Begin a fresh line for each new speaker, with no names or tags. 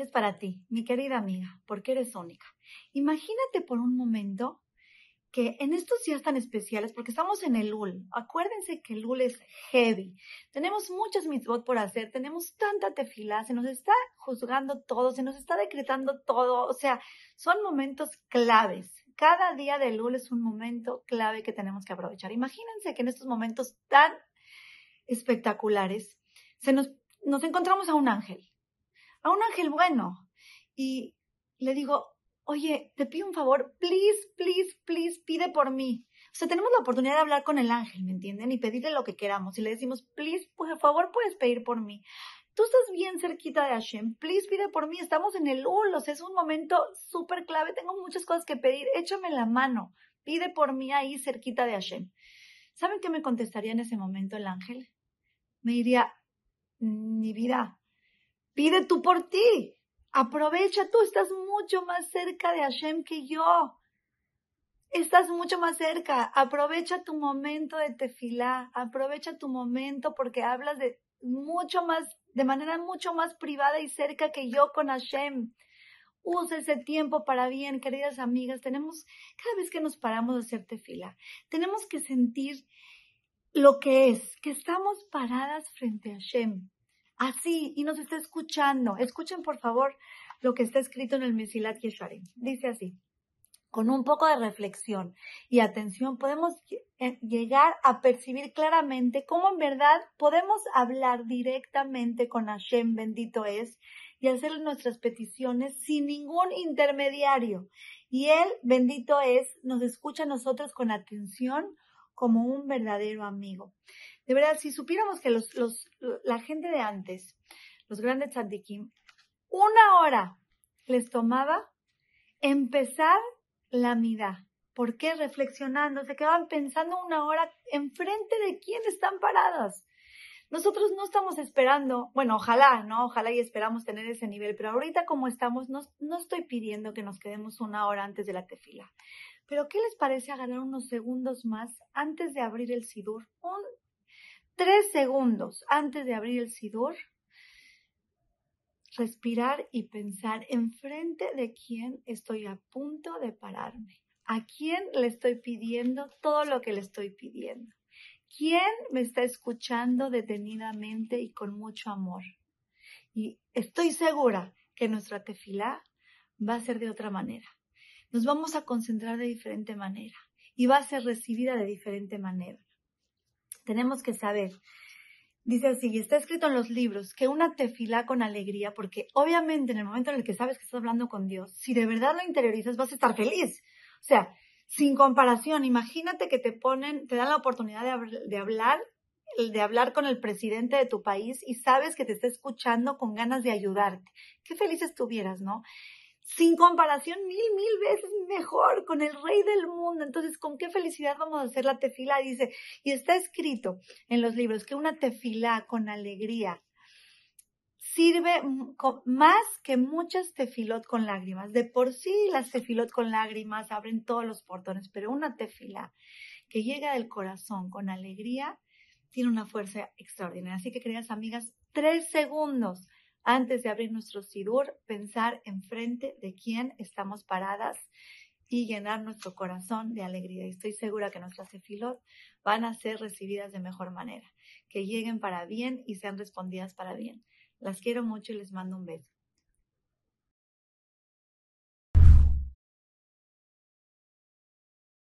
es para ti, mi querida amiga, porque eres única. Imagínate por un momento que en estos días tan especiales, porque estamos en el UL, acuérdense que el UL es heavy, tenemos muchas mitzvot por hacer, tenemos tanta tefilá, se nos está juzgando todo, se nos está decretando todo, o sea, son momentos claves. Cada día del UL es un momento clave que tenemos que aprovechar. Imagínense que en estos momentos tan espectaculares se nos, nos encontramos a un ángel, a un ángel bueno, y le digo, oye, te pido un favor, please, please, please, pide por mí. O sea, tenemos la oportunidad de hablar con el ángel, ¿me entienden? Y pedirle lo que queramos. Y le decimos, please, por favor, puedes pedir por mí. Tú estás bien cerquita de Hashem, please pide por mí. Estamos en el Ulos, es un momento súper clave. Tengo muchas cosas que pedir. Échame la mano. Pide por mí ahí cerquita de Hashem. ¿Saben qué me contestaría en ese momento el ángel? Me diría, mi vida, pide tú por ti. Aprovecha, tú estás mucho más cerca de Hashem que yo. Estás mucho más cerca. Aprovecha tu momento de tefilá. Aprovecha tu momento porque hablas de mucho más, de manera mucho más privada y cerca que yo con Hashem. Usa ese tiempo para bien, queridas amigas. Tenemos, cada vez que nos paramos de hacer tefilá, tenemos que sentir lo que es, que estamos paradas frente a Hashem así y nos está escuchando. Escuchen por favor lo que está escrito en el Mesilat Yesharim. Dice así. Con un poco de reflexión y atención podemos llegar a percibir claramente cómo en verdad podemos hablar directamente con Hashem, bendito es, y hacerle nuestras peticiones sin ningún intermediario. Y Él, bendito es, nos escucha a nosotros con atención como un verdadero amigo. De verdad, si supiéramos que los, los, la gente de antes, los grandes tzaddikim, una hora les tomaba empezar la mida. ¿Por qué? Reflexionando, se quedaban pensando una hora enfrente de quién están paradas. Nosotros no estamos esperando, bueno, ojalá, ¿no? Ojalá y esperamos tener ese nivel, pero ahorita como estamos, no, no estoy pidiendo que nos quedemos una hora antes de la tefila. Pero ¿qué les parece ganar unos segundos más antes de abrir el sidur? Un tres segundos antes de abrir el sidur, respirar y pensar enfrente de quién estoy a punto de pararme, a quién le estoy pidiendo todo lo que le estoy pidiendo, quién me está escuchando detenidamente y con mucho amor. Y estoy segura que nuestra tefilá va a ser de otra manera. Nos vamos a concentrar de diferente manera y va a ser recibida de diferente manera tenemos que saber. Dice así, está escrito en los libros, que una tefila con alegría, porque obviamente en el momento en el que sabes que estás hablando con Dios, si de verdad lo interiorizas, vas a estar feliz. O sea, sin comparación, imagínate que te ponen, te dan la oportunidad de, de hablar, de hablar con el presidente de tu país y sabes que te está escuchando con ganas de ayudarte. Qué feliz estuvieras, ¿no? Sin comparación mil, mil veces mejor con el rey del mundo. Entonces, ¿con qué felicidad vamos a hacer la tefila? Dice, y está escrito en los libros que una tefila con alegría sirve más que muchas tefilot con lágrimas. De por sí las tefilot con lágrimas abren todos los portones, pero una tefila que llega del corazón con alegría tiene una fuerza extraordinaria. Así que, queridas amigas, tres segundos antes de abrir nuestro sidur, pensar enfrente de quién estamos paradas y llenar nuestro corazón de alegría. Y estoy segura que nuestras efilot van a ser recibidas de mejor manera, que lleguen para bien y sean respondidas para bien. Las quiero mucho y les mando un beso.